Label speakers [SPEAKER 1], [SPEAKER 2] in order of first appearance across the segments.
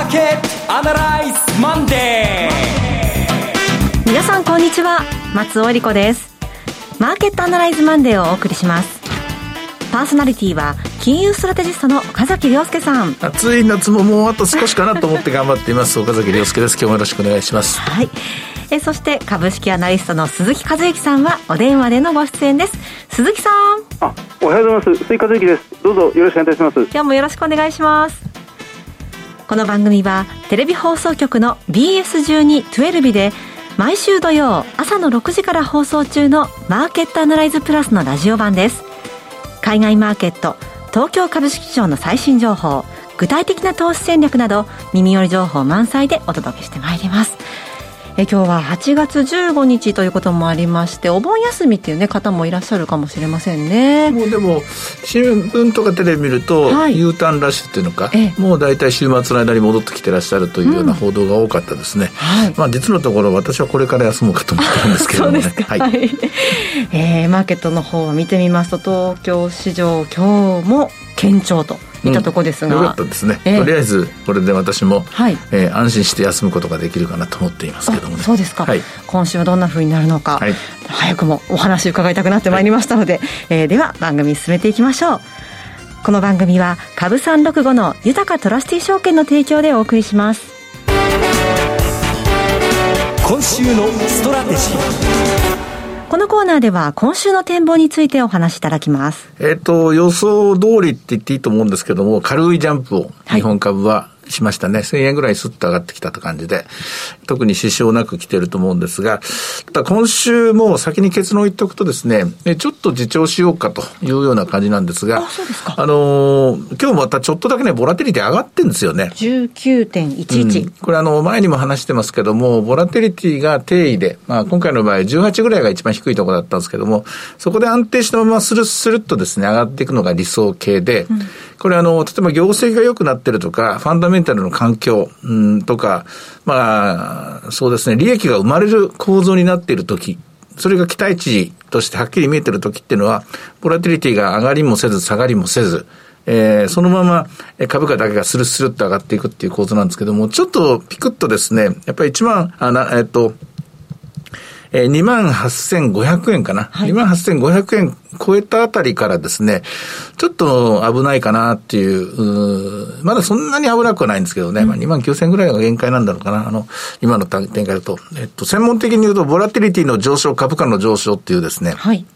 [SPEAKER 1] ーケットアナライズマンデ
[SPEAKER 2] ー。皆さんこんにちは。松尾英里子です。マーケットアナライズマンデーをお送りします。パーソナリティは金融ストラテジストの岡崎良介さん。
[SPEAKER 3] 暑い夏ももうあと少しかなと思って頑張っています。岡崎良介です。今日もよろしくお願いします。
[SPEAKER 2] はい。えそして株式アナリストの鈴木一之さんはお電話でのご出演です。鈴木さん。
[SPEAKER 4] あおはようございます。鈴木一之です。どうぞよろしくお願いします。
[SPEAKER 2] 今日もよろしくお願いしますこの番組はテレビ放送局の BS12-12 で毎週土曜朝の6時から放送中のマーケットアナライズプラスのラジオ版です。海外マーケット東京株式市場の最新情報具体的な投資戦略など耳寄り情報満載でお届けしてまいります。え今日は8月15日ということもありましてお盆休みっていう、ね、方もいらっしゃるかもしれませんね。
[SPEAKER 3] もうでも新聞とかテレビ見ると、はい、U ターンラッシュっていうのかもう大体週末の間に戻ってきてらっしゃるというような報道が多かったですね、うんはい、まあ、実のところ私はこれから休もうかと思ってるんですけどもね。はい、
[SPEAKER 2] えー、マーケットの方を見てみますと東京市場今日も堅調といったとこですが、
[SPEAKER 3] うん、よかったですね、えー、とりあえずこれで私も、はい。えー、安心して休むことができるかなと思っていますけどもね。
[SPEAKER 2] そうですか、はい、今週はどんなふうになるのか、はい、早くもお話伺いたくなってまいりましたので、はい、えー、では番組進めていきましょう。この番組は株三六五の豊トラスティ証券の提供でお送りします。
[SPEAKER 1] 今週のストラテジー
[SPEAKER 2] このコーナーでは今週の展望についてお話しいただきます。
[SPEAKER 3] えっ、と、予想通りって言っていいと思うんですけども、軽いジャンプを日本株はしましたね。1000円ぐらいスッと上がってきたと感じで、特に支障なく来てると思うんですが、ただ今週も先に結論言っておくとですね、ちょっと自重しようかというような感じなんですが、ああのー、今日またちょっとだけね、ボラテリティ上がってるんですよね。
[SPEAKER 2] 19.11、
[SPEAKER 3] うん、これあの、前にも話してますけども、ボラテリティが定位で、まあ今回の場合18ぐらいが一番低いところだったんですけども、そこで安定したままスルスルっとですね、上がっていくのが理想形で、うん、これあの、例えば業績が良くなってるとか、ファンダメンタルの環境、うん、とか、まあ、そうですね、利益が生まれる構造になっているとき、それが期待値としてはっきり見えてるときっていうのは、ボラティリティが上がりもせず、下がりもせず、えー、そのまま株価だけがスルスルっと上がっていくっていう構造なんですけども、ちょっとピクッとですね、やっぱり一番、あなえっと、えー、28,500円かな。はい、28,500円超えたあたりからですね、ちょっと危ないかなっていう、うまだそんなに危なくはないんですけどね、うん、まあ2万9000円ぐらいが限界なんだろうかな。あの、今の展開だと。えっと、専門的に言うと、ボラティリティの上昇、株価の上昇っていうですね、はい、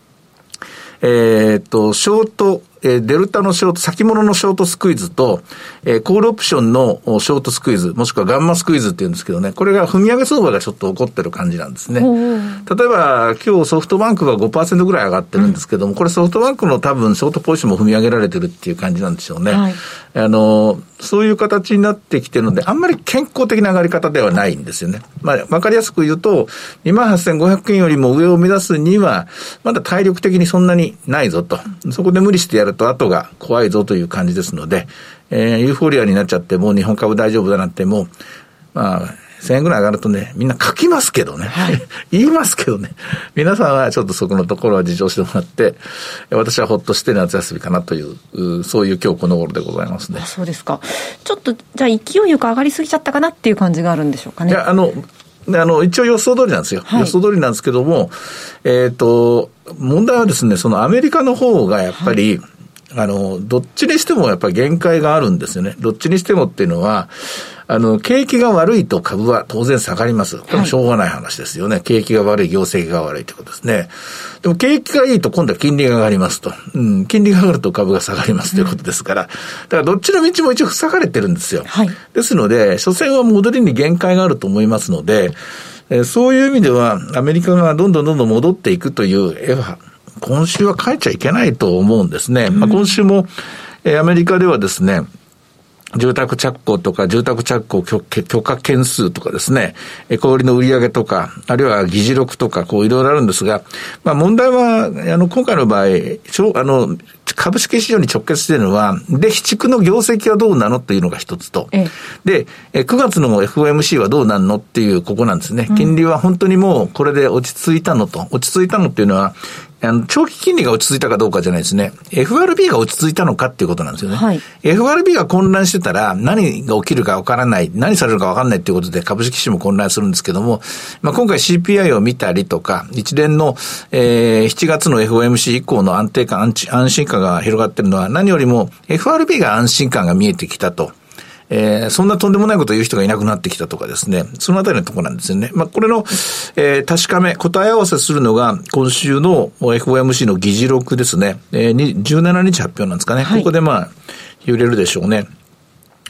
[SPEAKER 3] えっと、ショート、えー、デルタのショート、先物のショートスクイズと、えー、コールオプションのショートスクイズ、もしくはガンマスクイズっていうんですけどね、これが踏み上げ相場がちょっと起こってる感じなんですね。例えば、今日ソフトバンクが5%ぐらい上がってるんですけども、うん、これソフトバンクの多分ショートポジションも踏み上げられてるっていう感じなんでしょうね。はい、あの、そういう形になってきてるので、あんまり健康的な上がり方ではないんですよね。まあ、わかりやすく言うと、28,500円よりも上を目指すには、まだ体力的にそんなにないぞと。そこで無理してやると後が怖いぞという感じですので、えー、ユーフォリアになっちゃってもう日本株大丈夫だなんてもう、まあ、1000円ぐらい上がるとね、みんな書きますけどね。はい、言いますけどね。皆さんはちょっとそこのところは事情してもらって、私はほっとして夏休みかなという、そういう今日この頃でございますね。
[SPEAKER 2] そうですか。ちょっと、じゃあ勢いよく上がりすぎちゃったかなっていう感じがあるんでしょうかね。
[SPEAKER 3] いや、あの、あの、一応予想通りなんですよ。はい、予想通りなんですけども、えっ、ー、と、問題はですね、そのアメリカの方がやっぱり、はいあの、どっちにしてもやっぱり限界があるんですよね。どっちにしてもっていうのは、あの、景気が悪いと株は当然下がります。これもしょうがない話ですよね。はい、景気が悪い、業績が悪いということですね。でも景気がいいと今度は金利が上がりますと。うん、金利が上がると株が下がりますということですから。だからどっちの道も一応塞がれてるんですよ。はい、ですので、所詮は戻りに限界があると思いますので、えー、そういう意味では、アメリカがどんどんどんどん戻っていくという絵は、今週は帰っちゃいけないと思うんですね。まあ、今週も、えー、アメリカではですね、住宅着工とか、住宅着工許可件数とかですね、小売の売上とか、あるいは議事録とか、こういろいろあるんですが、まあ問題は、あの、今回の場合、あの、株式市場に直結しているのは、で、市地区の業績はどうなのっていうのが一つと、ええ、で、9月の FOMC はどうなるのっていう、ここなんですね。金利は本当にもうこれで落ち着いたのと、落ち着いたのっていうのは、あの、長期金利が落ち着いたかどうかじゃないですね。FRB が落ち着いたのかっていうことなんですよね。はい、FRB が混乱してたら何が起きるかわからない、何されるかわからないっていうことで株式市場も混乱するんですけども、まあ、今回 CPI を見たりとか、一連の、えー、7月の FOMC 以降の安定感、安心感が広がってるのは何よりも FRB が安心感が見えてきたと。えー、そんなとんでもないことを言う人がいなくなってきたとかですね、そのあたりのところなんですよね。まあ、これの、えー、確かめ、答え合わせするのが、今週の FOMC の議事録ですね、えー、17日発表なんですかね。はい、ここでまあ、揺れるでしょうね。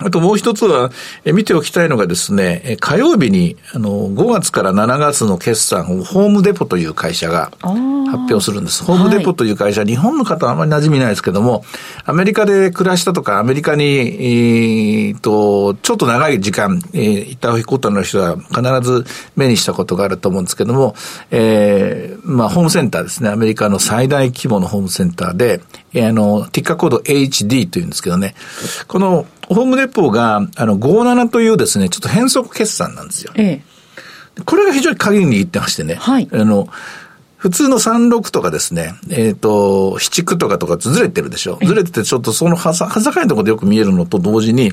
[SPEAKER 3] あともう一つは、え見ておきたいのがですね、火曜日に、あの、5月から7月の決算をホームデポという会社が発表するんです。ホームデポという会社、はい、日本の方はあまり馴染みないですけども、アメリカで暮らしたとか、アメリカに、えー、と、ちょっと長い時間、えー、行ったことの人は必ず目にしたことがあると思うんですけども、えー、まあ、ホームセンターですね。アメリカの最大規模のホームセンターで、えー、あの、ティッカーコード HD というんですけどね、このホームデポが、あの、57というですね、ちょっと変則決算なんですよ。ええ、これが非常に鍵にいってましてね。はい。あの、普通の36とかですね、えっ、ー、と、七区とかとかずれてるでしょ。ずれててちょっとそのはざ、はざかいところでよく見えるのと同時に、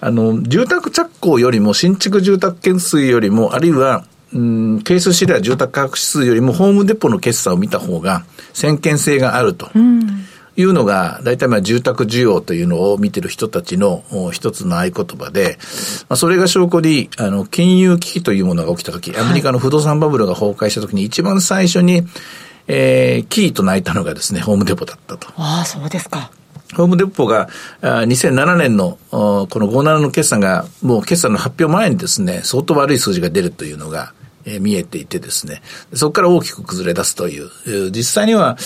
[SPEAKER 3] あの、住宅着工よりも、新築住宅件数よりも、あるいは、うん、係数資料住宅価格指数よりも、ホームデポの決算を見た方が、先見性があると。うんいうのが、大体まあ住宅需要というのを見てる人たちの一つの合言葉で、まあ、それが証拠に、あの、金融危機というものが起きたとき、アメリカの不動産バブルが崩壊したときに一番最初に、えー、キーと泣いたのがですね、ホームデポだったと。
[SPEAKER 2] ああ、そうですか。
[SPEAKER 3] ホームデポが2007年のこの57の決算がもう決算の発表前にですね、相当悪い数字が出るというのがえ見えていてですね、そこから大きく崩れ出すという、実際には、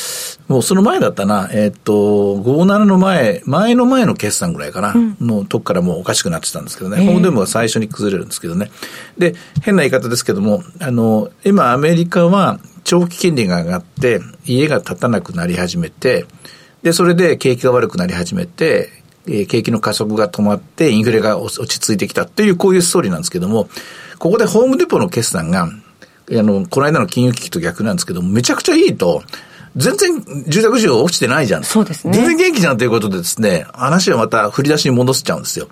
[SPEAKER 3] もうその前だったな、えっ、と、57の前、前の前の決算ぐらいかな、うん、のとこからもうおかしくなってたんですけどね、ホームデモが最初に崩れるんですけどね。で、変な言い方ですけども、あの、今アメリカは長期金利が上がって、家が建たなくなり始めて、で、それで景気が悪くなり始めて、景気の加速が止まって、インフレが落ち着いてきたっていう、こういうストーリーなんですけども、ここでホームデポの決算が、あの、この間の金融危機と逆なんですけど、めちゃくちゃいいと、全然住宅需要落ちてないじゃん。
[SPEAKER 2] そうですね。
[SPEAKER 3] 全然元気じゃんということでですね、話はまた振り出しに戻しちゃうんですよ。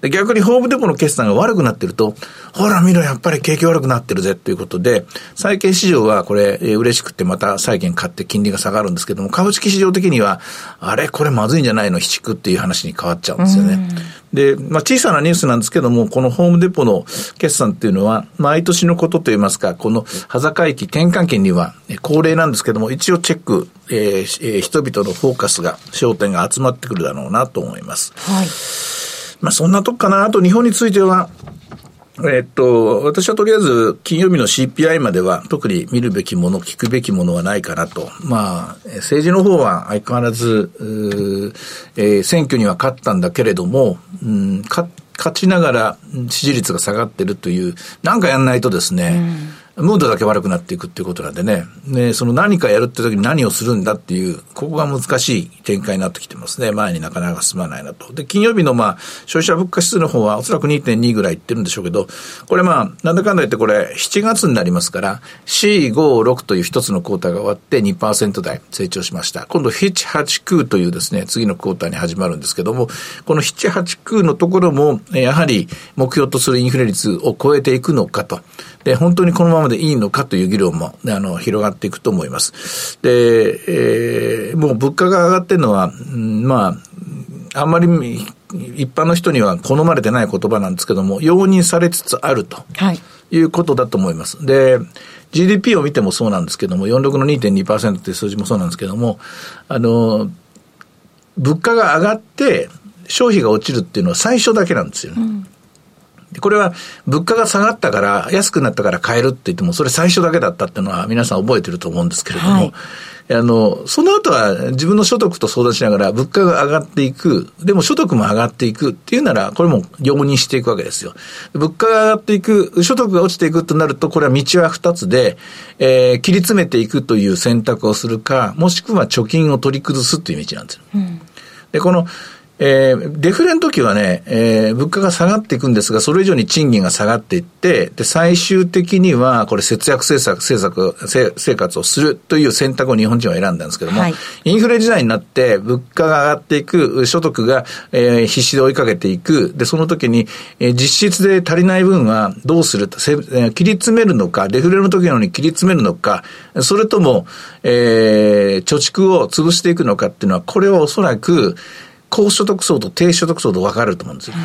[SPEAKER 3] で逆にホームデポの決算が悪くなってると、ほら見ろ、やっぱり景気悪くなってるぜということで、債券市場はこれ、えー、嬉しくてまた債券買って金利が下がるんですけども、株式市場的には、あれ、これまずいんじゃないの、引くっていう話に変わっちゃうんですよね。で、まあ小さなニュースなんですけども、このホームデポの決算っていうのは、毎年のことといいますか、この端境期転換期には恒例なんですけども、一応チェック、えーえー、人々のフォーカスが、焦点が集まってくるだろうなと思います。はい。まあそんなとこかな。あと日本については、えっと、私はとりあえず金曜日の CPI までは特に見るべきもの、聞くべきものはないかなと。まあ、政治の方は相変わらず、えー、選挙には勝ったんだけれども、うん、勝ちながら支持率が下がってるという、なんかやんないとですね、うん。ムードだけ悪くなっていくっていうことなんでね。ね、その何かやるって時に何をするんだっていう、ここが難しい展開になってきてますね。前になかなか進まないなと。で、金曜日のまあ、消費者物価指数の方はおそらく2.2ぐらいいってるんでしょうけど、これまあ、なんだかんだ言ってこれ、7月になりますから、4、5、6という一つのクォーターが終わって2%台成長しました。今度、7、8、9というですね、次のクォーターに始まるんですけども、この7、8、9のところも、やはり目標とするインフレ率を超えていくのかと。で、本当にこのままでいいのかという議論も、あの、広がっていくと思います。で、えー、もう物価が上がってるのは、まあ、あんまり一般の人には好まれてない言葉なんですけども、容認されつつあるということだと思います。で、GDP を見てもそうなんですけども、46の2.2%っていう数字もそうなんですけども、あの、物価が上がって消費が落ちるっていうのは最初だけなんですよね。うんこれは物価が下がったから、安くなったから買えるって言っても、それ最初だけだったっていうのは皆さん覚えてると思うんですけれども、はい、あの、その後は自分の所得と相談しながら物価が上がっていく、でも所得も上がっていくっていうなら、これも容認していくわけですよ。物価が上がっていく、所得が落ちていくとなると、これは道は二つで、えー、切り詰めていくという選択をするか、もしくは貯金を取り崩すという道なんですよ。うん、で、この、えー、デフレの時はね、えー、物価が下がっていくんですが、それ以上に賃金が下がっていって、で、最終的には、これ節約政策、政策、生活をするという選択を日本人は選んだんですけども、はい、インフレ時代になって、物価が上がっていく、所得が、えー、必死で追いかけていく、で、その時に、えー、実質で足りない分はどうすると、せえー、切り詰めるのか、デフレの時のように切り詰めるのか、それとも、えー、貯蓄を潰していくのかっていうのは、これはおそらく、高所得層と低所得層と分かれると思うんですよ。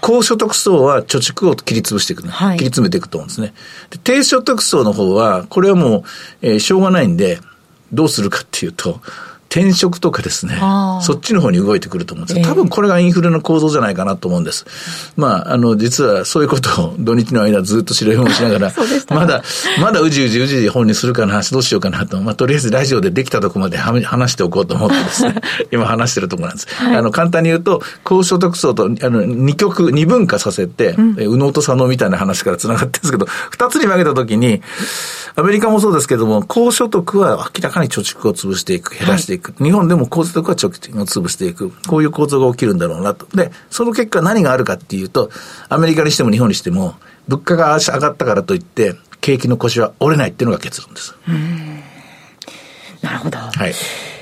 [SPEAKER 3] 高所得層は貯蓄を切り潰していく、ね、はい、切り詰めていくと思うんですね。で低所得層の方は、これはもう、えー、しょうがないんで、どうするかっていうと、転職とかですね、そっちの方に動いてくると思うんです多分これがインフレの構造じゃないかなと思うんです。まあ、あの、実はそういうことを土日の間ずっと白い本をしながら、まだ、まだうじうじうじ本にするかな、どうしようかなと、まあ、とりあえずラジオでできたとこまで話しておこうと思ってですね、今話してるところなんです。はい、あの、簡単に言うと、高所得層と、あの、二極、二分化させて、うん、右脳と左脳みたいな話から繋がってるんですけど、二つに分けたときに、アメリカもそうですけども、高所得は明らかに貯蓄を潰していく、減らしていく。はい、日本でも高所得は貯蓄を潰していく。こういう構造が起きるんだろうなと。で、その結果何があるかっていうと、アメリカにしても日本にしても、物価が上がったからといって、景気の腰は折れないっていうのが結論です。
[SPEAKER 2] なるほど。はい。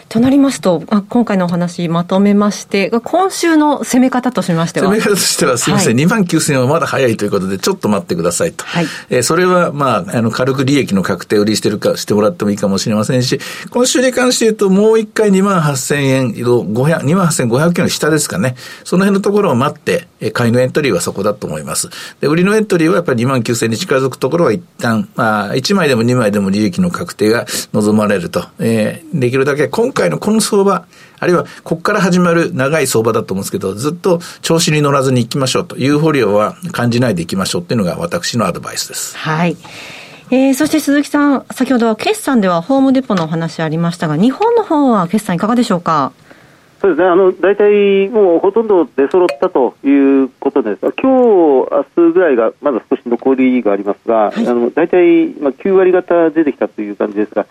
[SPEAKER 2] となりますと、今回のお話まとめまして、今週の攻め方としましては。
[SPEAKER 3] 攻め方としては、すみません、はい、2万9000円はまだ早いということで、ちょっと待ってくださいと。はい、えー、それは、まあ、あの、軽く利益の確定売りしてるか、してもらってもいいかもしれませんし、今週に関して言うと、もう一回2万8000円、2万8500円の下ですかね。その辺のところを待って、買いのエントリーはそこだと思います。で、売りのエントリーはやっぱり2万9000円に近づくところは一旦、まあ、1枚でも2枚でも利益の確定が望まれると。えー、できるだけ今回のこの相場、あるいはここから始まる長い相場だと思うんですけど、ずっと調子に乗らずに行きましょうと、ユーフォリアは感じないで行きましょうっていうのが私のアドバイスです。
[SPEAKER 2] はい。えー、そして鈴木さん、先ほど決算ではホームデポのお話ありましたが、日本の方は決算いかがでしょうか
[SPEAKER 4] そうですね、あの大体もうほとんど出揃ったということです、今日明日ぐらいがまだ少し残りがありますが、はい、あの大体、まあ、9割方出てきたという感じですが、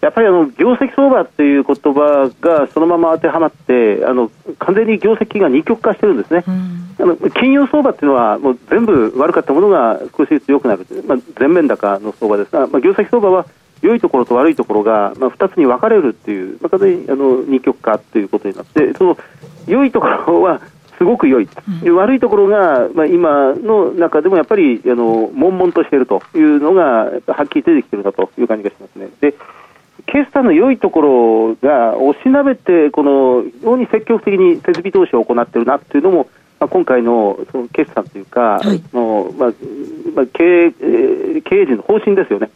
[SPEAKER 4] やっぱりあの業績相場という言葉がそのまま当てはまってあの完全に業績が二極化してるんですね、うん、あの金融相場っていうのはもう全部悪かったものが少しずつ良くなる、まあ、全面高の相場です。が、まあ、業績相場は良いところと悪いところが、まあ、2つに分かれるっていう、まあ、完全にあの二極化ということになってその良いところはすごく良い、うん、悪いところが、まあ、今の中でもやっぱりあの悶々としているというのがはっきり出てきているなという感じがしますね。で決算の良いところが押しなべて、この非常に積極的に設備投資を行っているなというのも、まあ、今回のその決算というか、はい、のまあまあ、経営経営陣の方針ですよね。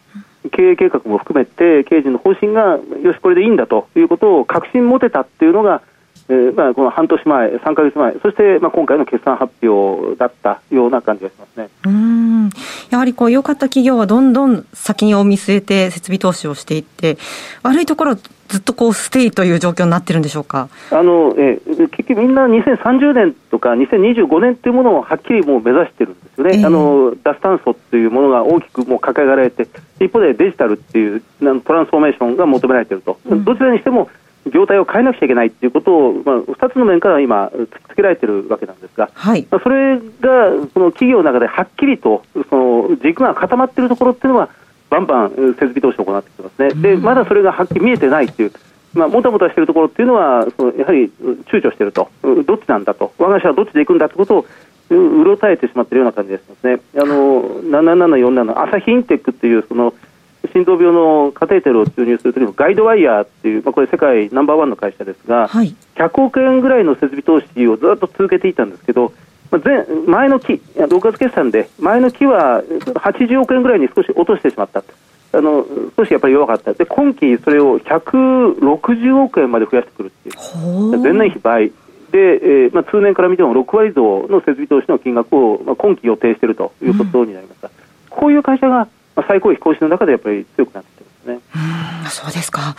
[SPEAKER 4] 経営計画も含めて経営陣の方針がよしこれでいいんだということを確信持てたっていうのがえーまあ、この半年前、3か月前、そして、まあ、今回の決算発表だったような感じがしますね。
[SPEAKER 2] うん。やはりこう良かった企業はどんどん先を見据えて設備投資をしていって、悪いところずっとこうステイという状況になってるんでしょうか？
[SPEAKER 4] あの、えー、結局みんな2030年とか2025年というものをはっきりもう目指してるんですよね、えー、あの脱炭素というものが大きくもう掲げられて、一方でデジタルっていうトランスフォーメーションが求められていると、うん、どちらにしても業態を変えなくちゃいけないということを、まあ、2つの面から今、突きつけられているわけなんですが、はい、まあ、それがその企業の中ではっきりとその軸が固まっているところっていうのは、バンバン設備投資を行ってきてますね、でまだそれがはっきり見えてないという、まあ、もたもたしているところっていうのは、そのやはり躊躇していると、どっちなんだと、我が社はどっちで行くんだということを、うろたえてしまっているような感じがしますね。あの7747朝日インテックっていうその心臓病のカテーテルを注入するときのガイドワイヤーっていう、まあ、これ世界ナンバーワンの会社ですが、はい、100億円ぐらいの設備投資をずっと続けていたんですけど、まあ、前前の期、6月決算で、前の期は80億円ぐらいに少し落としてしまった。あの少しやっぱり弱かった。で、今期それを160億円まで増やしてくるっていう。前年比倍。で、えーまあ、通年から見ても6割増の設備投資の金額を、まあ、今期予定しているということになりました。うん、こういう会社がまあ、最高位行使の中でやっぱり強くなってきてますね。
[SPEAKER 2] うんそうですか。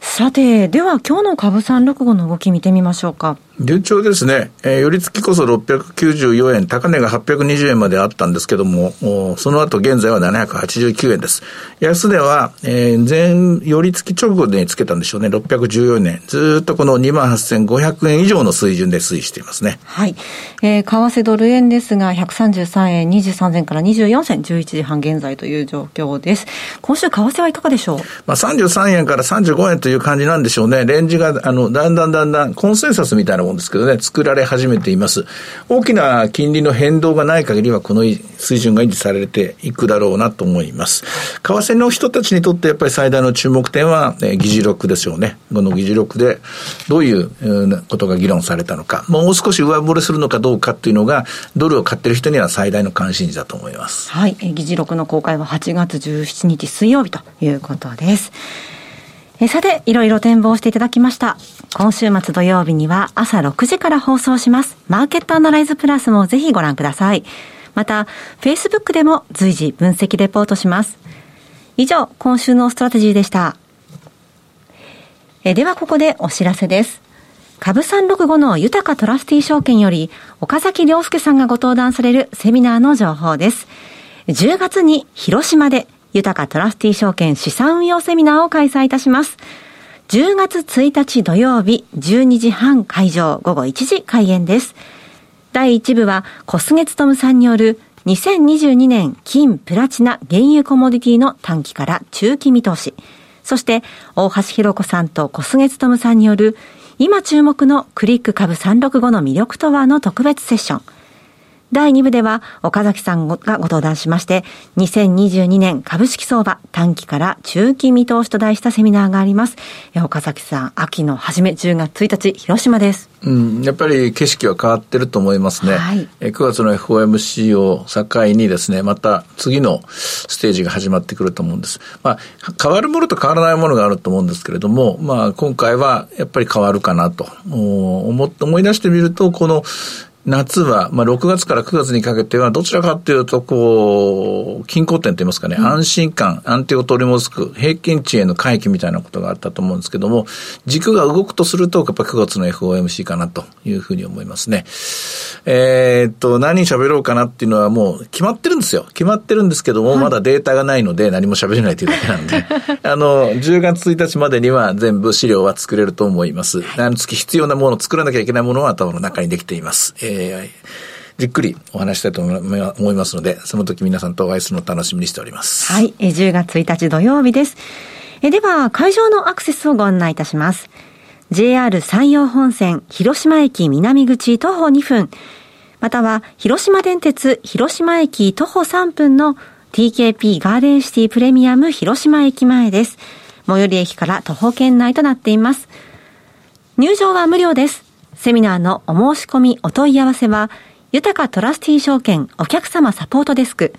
[SPEAKER 2] さて、では今日の株三六五の動き見てみましょうか。
[SPEAKER 3] 順調ですね。えー、寄り付きこそ694円、高値が820円まであったんですけども、その後現在は789円です。安値は、えー、前、寄り付き直後でつけたんでしょうね、614円。ずっとこの28,500円以上の水準で推移していますね。
[SPEAKER 2] はい。えー、為替ドル円ですが、133円23銭から24銭、11時半現在という状況です。今週、為替はいかがでしょう？
[SPEAKER 3] まあ、33円から35円という感じなんでしょうね。レンジが、あの、だんだんだんだん、コンセンサスみたいなもんですけどね、作られ始めています。大きな金利の変動がない限りは、この水準が維持されていくだろうなと思います。為替の人たちにとってやっぱり最大の注目点は、えー、議事録ですよね。この議事録でどういう、ことが議論されたのか、もう少し上振れするのかどうかっていうのが、ドルを買ってる人には最大の関心事だと思います。
[SPEAKER 2] はい。議事録の公開は8月17日水曜日ということです。えさて、いろいろ展望していただきました。今週末土曜日には朝6時から放送します。マーケットアナライズプラスもぜひご覧ください。また、Facebook でも随時分析レポートします。以上、今週のストラテジーでした。えではここでお知らせです。株365の豊かトラスティ証券より岡崎良介さんがご登壇されるセミナーの情報です。10月に広島で豊かトラスティ証券資産運用セミナーを開催いたします。10月1日土曜日12時半会場午後1時開演です。第1部は小菅務さんによる2022年金プラチナ原油コモディティの短期から中期見通し。そして大橋弘子さんと小菅務さんによる今注目のクリック株365の魅力とはの特別セッション。第2部では岡崎さんがご登壇しまして、2022年株式相場短期から中期見通しと題したセミナーがあります。岡崎さん、秋の初め10月1日、広島です。
[SPEAKER 3] うん、やっぱり景色は変わってると思いますね。はい、9月の FOMC を境にですね、また次のステージが始まってくると思うんです。まあ、変わるものと変わらないものがあると思うんですけれども、まあ、今回はやっぱり変わるかなと思思い出してみると、この夏は、まあ、6月から9月にかけては、どちらかというと、こう、均衡点といいますかね、うん、安心感、安定を取り戻す平均値への回帰みたいなことがあったと思うんですけども、軸が動くとすると、やっぱ9月の FOMC かなというふうに思いますね。えー、っと、何喋ろうかなっていうのはもう決まってるんですよ。決まってるんですけども、はい、まだデータがないので何も喋れないというだけなんで、あの、10月1日までには全部資料は作れると思います。何月必要なものを作らなきゃいけないものは頭の中にできています。えーえー、じっくりお話したいと思いますので、その時皆さんとお会いするのを楽しみにしております。
[SPEAKER 2] はい、10月1日土曜日です。えでは、会場のアクセスをご案内いたします。JR 山陽本線広島駅南口徒歩2分、または広島電鉄広島駅徒歩3分の TKP ガーデンシティプレミアム広島駅前です。最寄り駅から徒歩圏内となっています。入場は無料です。セミナーのお申し込みお問い合わせは、豊かトラスティー証券お客様サポートデスク、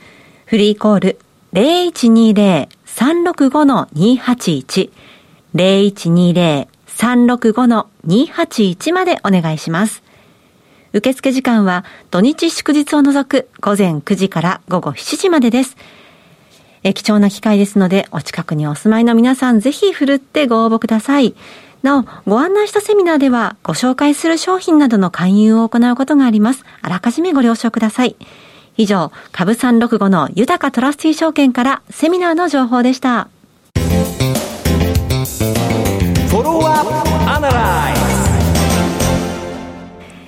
[SPEAKER 2] フリーコール0120-365-281、0120-365-281までお願いします。受付時間は土日祝日を除く午前9時から午後7時までです。貴重な機会ですので、お近くにお住まいの皆さんぜひ振るってご応募ください。なお、ご案内したセミナーでは、ご紹介する商品などの勧誘を行うことがあります。あらかじめご了承ください。以上、株365の豊かトラスティー証券からセミナーの情報でした。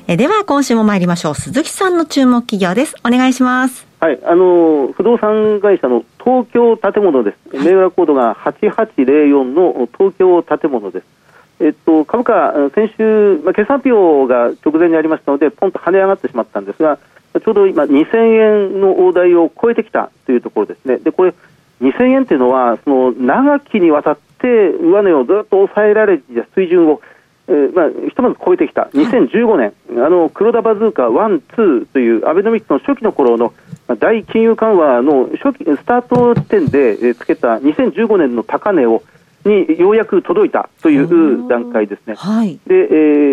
[SPEAKER 2] えでは、今週も参りましょう。鈴木さんの注目企業です。お願いします。
[SPEAKER 4] はい、あの不動産会社の東京建物です、銘柄コードが8804の東京建物です。株価、先週、まあ、決算発表が直前にありましたので、ポンと跳ね上がってしまったんですが、ちょうど今、2000円の大台を超えてきたというところですね。で、これ、2000円というのは、その長きにわたって上値をずっと抑えられていた水準を、えー、まあ、ひとまず超えてきた、2015年、あの黒田バズーカ1、2というアベノミクスの初期の頃の大金融緩和の初期スタート点でつけた2015年の高値をにようやく届いたという段階ですね。はい、で、え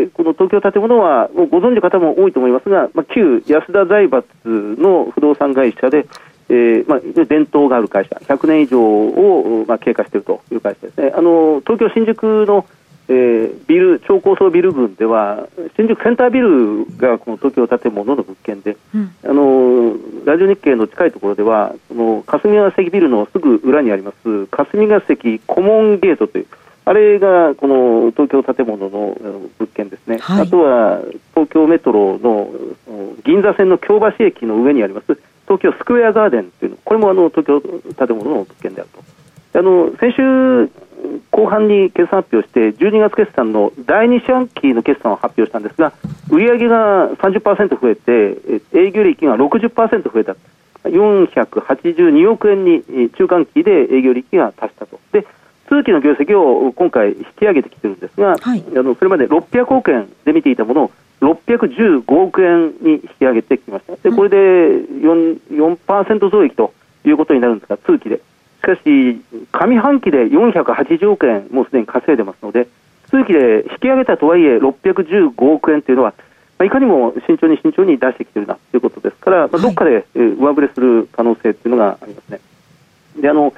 [SPEAKER 4] ー、この東京建物はもうご存知の方も多いと思いますが、まあ、旧安田財閥の不動産会社で、えーまあ、伝統がある会社、100年以上を、まあ、経過しているという会社ですね。あの東京新宿の、ええー、ビル超高層ビル群では新宿センタービルがこの東京建物の物件で、うん、あのラジオ日経の近いところではその霞ヶ関ビルのすぐ裏にあります霞ヶ関コモンゲートというあれがこの東京建物の物件ですね、はい、あとは東京メトロの銀座線の京橋駅の上にあります東京スクエアガーデンというのこれもあの東京建物の物件であると。あの先週後半に決算発表して、12月決算の第2四半期の決算を発表したんですが、売上が30%増えて、営業利益が60%増えた、482億円に中間期で営業利益が達したと。で通期の業績を今回引き上げてきてるんですが、はい、あのそれまで600億円で見ていたものを615億円に引き上げてきました。でこれで 4%, 4増益ということになるんですが、通期で。しかし、上半期で480億円、もうすでに稼いでますので、通期で引き上げたとはいえ、615億円というのは、まあ、いかにも慎重に慎重に出してきているなということですから、まあ、どっかで上振れする可能性というのがありますね。であの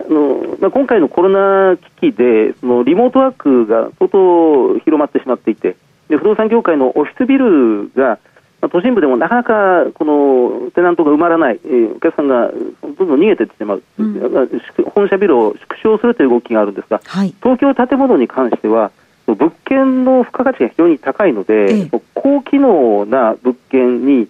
[SPEAKER 4] あのまあ、今回のコロナ危機でそのリモートワークが相当広まってしまっていてで不動産業界のオフィスビルがまあ、都心部でもなかなかこのテナントが埋まらない、えー、お客さんがどんどん逃げていってしまう、うん、本社ビルを縮小するという動きがあるんですが、はい、東京建物に関しては、物件の付加価値が非常に高いので、ええ、高機能な物件に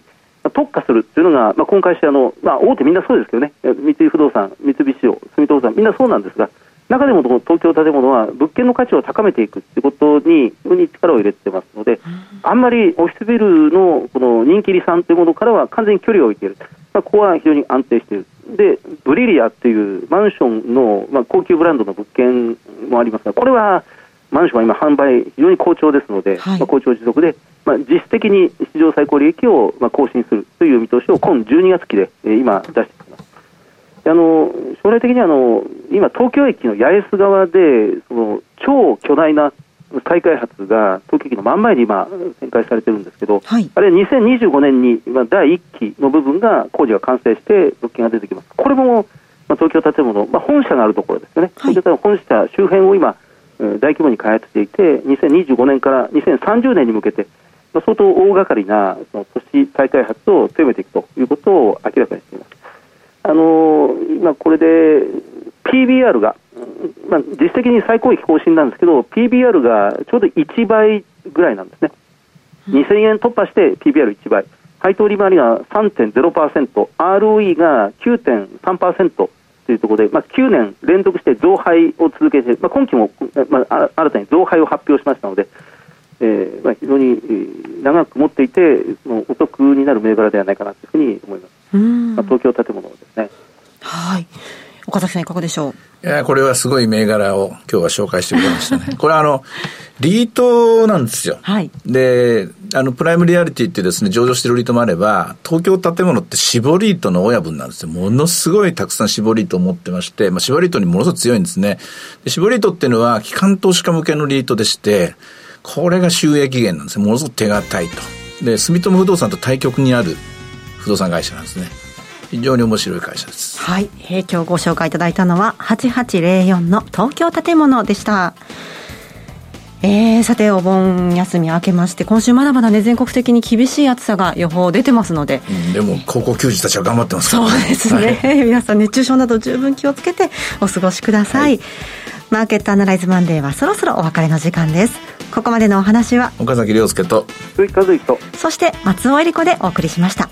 [SPEAKER 4] 特化するというのが、まあ、今回あの、まあ、大手みんなそうですけどね、三井不動産、三菱商、住友不動産、みんなそうなんですが、中でも東京建物は物件の価値を高めていくということにに力を入れてますので、あんまりオフィスビルのこの人気離散というものからは完全に距離を置いている、まあ、ここは非常に安定している、でブリリアというマンションの、まあ、高級ブランドの物件もありますが、これはマンションは今、販売、非常に好調ですので、はい、まあ、好調持続で、まあ、実質的に市場最高利益をまあ更新するという見通しを今12月期で、えー、今、出して。あの将来的にあの今、東京駅の八重洲側でその超巨大な再開発が東京駅の真ん前に今展開されてるんですけど、はい、あれ2025年に今第1期の部分が工事が完成して物件が出てきます。これもまあ、東京建物、まあ、本社があるところですよね、はい、東京本社周辺を今、大規模に開発していて、2025年から2030年に向けて、まあ、相当大掛かりなその都市再開発を強めていくということを明らかにしています。あのー、今これで PBR が、まあ、実質的に最高益更新なんですけど、PBR がちょうど1倍ぐらいなんですね。2000円突破して PBR1 倍。配当利回りが3.0%、ROE が9.3%というところで、まあ、9年連続して増配を続けて、まあ、今期も、まあ、新たに増配を発表しましたので、えーまあ、非常に長く持っていて、そのお得になる銘柄ではないかなというふうに思います。まあ、東京建物。
[SPEAKER 2] 岡崎さんいかがでしょ
[SPEAKER 3] う？いや、これはすごい銘柄を今日は紹介してくれましたね。これはあの、リートなんですよ。はい。で、あの、プライムリアリティってですね、上場してるリートもあれば、東京建物って絞リートの親分なんですよ。ものすごいたくさん絞リートを持ってまして、まあ、絞リートにものすごく強いんですね。で絞リートっていうのは、機関投資家向けのリートでして、これが収益源なんですね。ものすごく手堅いと。で、住友不動産と対極にある不動産会社なんですね。非常に面白い会社です。
[SPEAKER 2] はい。えー、今日ご紹介いただいたのは、8804の東京建物でした。えー、さて、お盆休み明けまして、今週まだまだね、全国的に厳しい暑さが予報出てますので。
[SPEAKER 3] うん、でも、高校球児たちは頑張ってますから
[SPEAKER 2] ね。そうですね。はい、皆さん、熱中症など十分気をつけてお過ごしください。はい、マーケットアナライズマンデーはそろそろお別れの時間です。ここまでのお話は、
[SPEAKER 3] 岡崎亮介と、
[SPEAKER 4] 鈴木和之と、
[SPEAKER 2] そして松尾恵里子でお送りしました。